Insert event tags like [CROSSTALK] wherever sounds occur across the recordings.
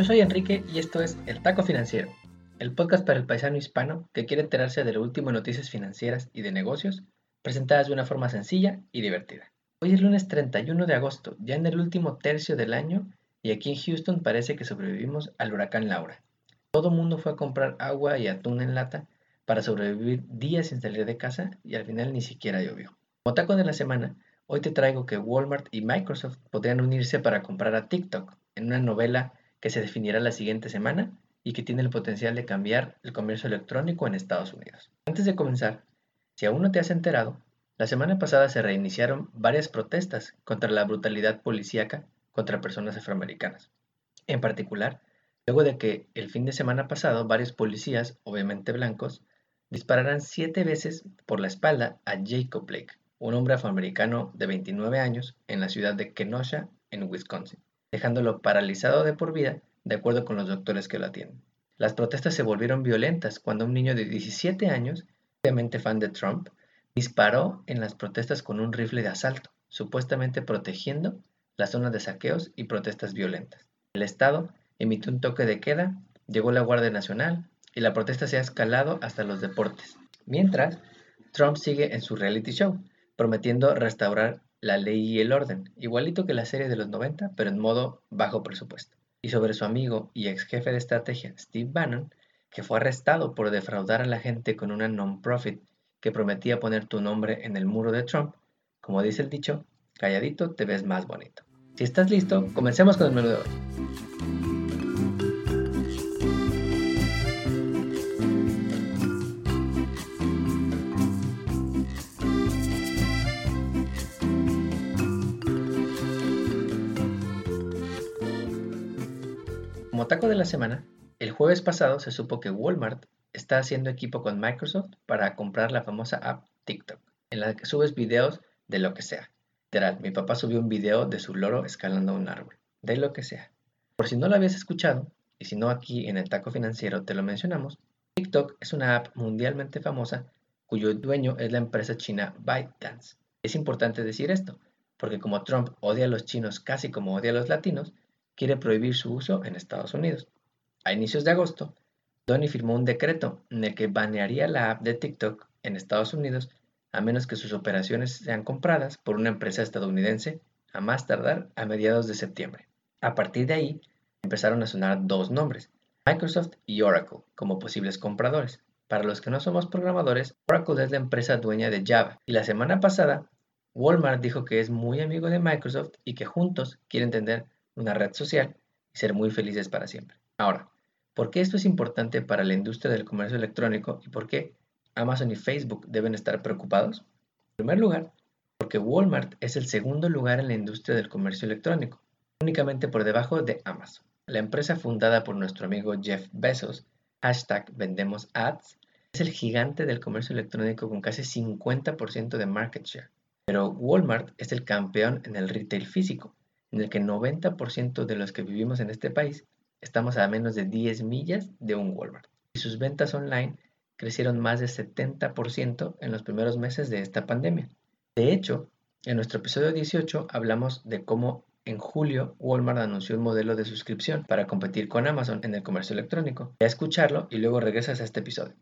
Yo soy Enrique y esto es El Taco Financiero, el podcast para el paisano hispano que quiere enterarse de lo último en noticias financieras y de negocios, presentadas de una forma sencilla y divertida. Hoy es lunes 31 de agosto, ya en el último tercio del año, y aquí en Houston parece que sobrevivimos al huracán Laura. Todo mundo fue a comprar agua y atún en lata para sobrevivir días sin salir de casa y al final ni siquiera llovió. Como taco de la semana, hoy te traigo que Walmart y Microsoft podrían unirse para comprar a TikTok en una novela que se definirá la siguiente semana y que tiene el potencial de cambiar el comercio electrónico en Estados Unidos. Antes de comenzar, si aún no te has enterado, la semana pasada se reiniciaron varias protestas contra la brutalidad policíaca contra personas afroamericanas. En particular, luego de que el fin de semana pasado varios policías, obviamente blancos, dispararan siete veces por la espalda a Jacob Blake, un hombre afroamericano de 29 años en la ciudad de Kenosha, en Wisconsin dejándolo paralizado de por vida, de acuerdo con los doctores que lo atienden. Las protestas se volvieron violentas cuando un niño de 17 años, obviamente fan de Trump, disparó en las protestas con un rifle de asalto, supuestamente protegiendo la zona de saqueos y protestas violentas. El Estado emitió un toque de queda, llegó la Guardia Nacional y la protesta se ha escalado hasta los deportes. Mientras, Trump sigue en su reality show, prometiendo restaurar la ley y el orden, igualito que la serie de los 90, pero en modo bajo presupuesto. Y sobre su amigo y ex jefe de estrategia, Steve Bannon, que fue arrestado por defraudar a la gente con una non-profit que prometía poner tu nombre en el muro de Trump, como dice el dicho, calladito te ves más bonito. Si estás listo, comencemos con el menú de hoy. Como taco de la semana, el jueves pasado se supo que Walmart está haciendo equipo con Microsoft para comprar la famosa app TikTok, en la que subes videos de lo que sea. Literal, mi papá subió un video de su loro escalando un árbol, de lo que sea. Por si no lo habías escuchado, y si no aquí en el taco financiero te lo mencionamos, TikTok es una app mundialmente famosa cuyo dueño es la empresa china ByteDance. Es importante decir esto, porque como Trump odia a los chinos casi como odia a los latinos, quiere prohibir su uso en Estados Unidos. A inicios de agosto, Donny firmó un decreto en el que banearía la app de TikTok en Estados Unidos a menos que sus operaciones sean compradas por una empresa estadounidense a más tardar a mediados de septiembre. A partir de ahí, empezaron a sonar dos nombres, Microsoft y Oracle, como posibles compradores. Para los que no somos programadores, Oracle es la empresa dueña de Java y la semana pasada Walmart dijo que es muy amigo de Microsoft y que juntos quieren tener una red social y ser muy felices para siempre. Ahora, ¿por qué esto es importante para la industria del comercio electrónico y por qué Amazon y Facebook deben estar preocupados? En primer lugar, porque Walmart es el segundo lugar en la industria del comercio electrónico, únicamente por debajo de Amazon. La empresa fundada por nuestro amigo Jeff Bezos, hashtag vendemos ads, es el gigante del comercio electrónico con casi 50% de market share. Pero Walmart es el campeón en el retail físico, en el que 90% de los que vivimos en este país estamos a menos de 10 millas de un Walmart. Y sus ventas online crecieron más de 70% en los primeros meses de esta pandemia. De hecho, en nuestro episodio 18 hablamos de cómo en julio Walmart anunció un modelo de suscripción para competir con Amazon en el comercio electrónico. Ve a escucharlo y luego regresas a este episodio.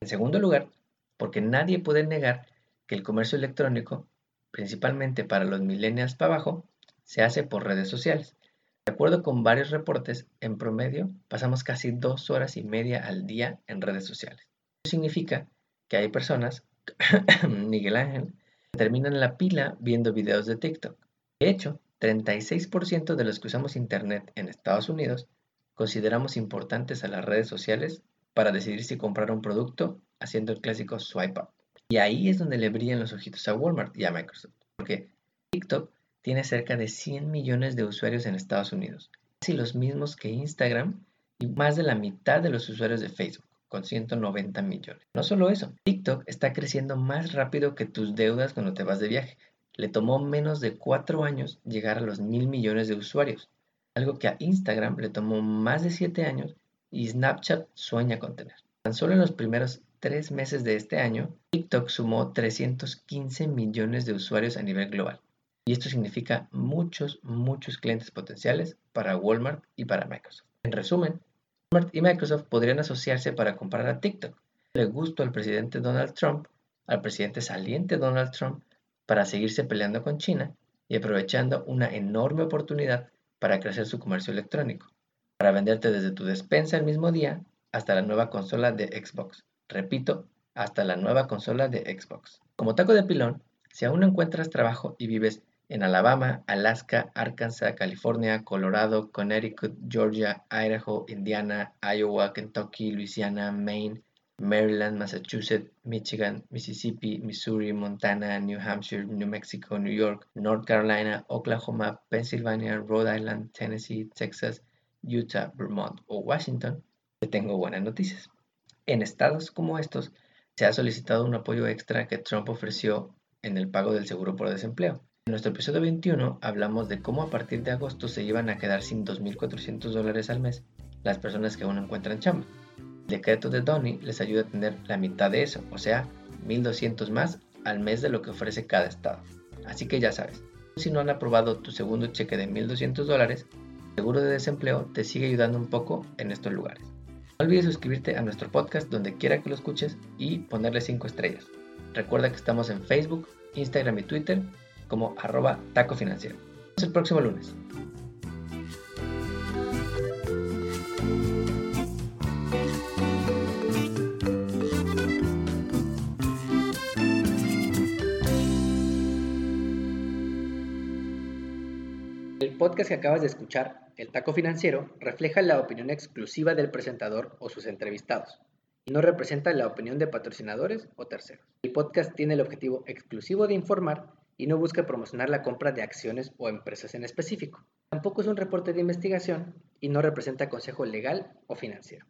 En segundo lugar, porque nadie puede negar que el comercio electrónico, principalmente para los millennials para abajo, se hace por redes sociales. De acuerdo con varios reportes, en promedio pasamos casi dos horas y media al día en redes sociales. Eso significa que hay personas, [COUGHS] Miguel Ángel, que terminan la pila viendo videos de TikTok. De hecho, 36% de los que usamos Internet en Estados Unidos consideramos importantes a las redes sociales para decidir si comprar un producto haciendo el clásico swipe up. Y ahí es donde le brillan los ojitos a Walmart y a Microsoft, porque TikTok tiene cerca de 100 millones de usuarios en Estados Unidos, casi los mismos que Instagram y más de la mitad de los usuarios de Facebook, con 190 millones. No solo eso, TikTok está creciendo más rápido que tus deudas cuando te vas de viaje. Le tomó menos de 4 años llegar a los mil millones de usuarios, algo que a Instagram le tomó más de 7 años y Snapchat sueña con tener. Tan solo en los primeros 3 meses de este año, TikTok sumó 315 millones de usuarios a nivel global. Y esto significa muchos, muchos clientes potenciales para Walmart y para Microsoft. En resumen, Walmart y Microsoft podrían asociarse para comprar a TikTok. Le gustó al presidente Donald Trump, al presidente saliente Donald Trump, para seguirse peleando con China y aprovechando una enorme oportunidad para crecer su comercio electrónico, para venderte desde tu despensa el mismo día hasta la nueva consola de Xbox. Repito, hasta la nueva consola de Xbox. Como taco de pilón, si aún no encuentras trabajo y vives en Alabama, Alaska, Arkansas, California, Colorado, Connecticut, Georgia, Idaho, Indiana, Iowa, Kentucky, Louisiana, Maine, Maryland, Massachusetts, Michigan, Mississippi, Missouri, Montana, New Hampshire, New Mexico, New York, North Carolina, Oklahoma, Pennsylvania, Rhode Island, Tennessee, Texas, Utah, Vermont o Washington, te tengo buenas noticias. En estados como estos, se ha solicitado un apoyo extra que Trump ofreció en el pago del seguro por desempleo. En nuestro episodio 21 hablamos de cómo a partir de agosto se iban a quedar sin 2.400 dólares al mes las personas que aún encuentran chamba. El decreto de Donny les ayuda a tener la mitad de eso, o sea, 1.200 más al mes de lo que ofrece cada estado. Así que ya sabes, si no han aprobado tu segundo cheque de 1.200 dólares, seguro de desempleo te sigue ayudando un poco en estos lugares. No olvides suscribirte a nuestro podcast donde quiera que lo escuches y ponerle 5 estrellas. Recuerda que estamos en Facebook, Instagram y Twitter como arroba taco financiero. El próximo lunes. El podcast que acabas de escuchar el taco financiero refleja la opinión exclusiva del presentador o sus entrevistados y no representa la opinión de patrocinadores o terceros. El podcast tiene el objetivo exclusivo de informar y no busca promocionar la compra de acciones o empresas en específico. Tampoco es un reporte de investigación y no representa consejo legal o financiero.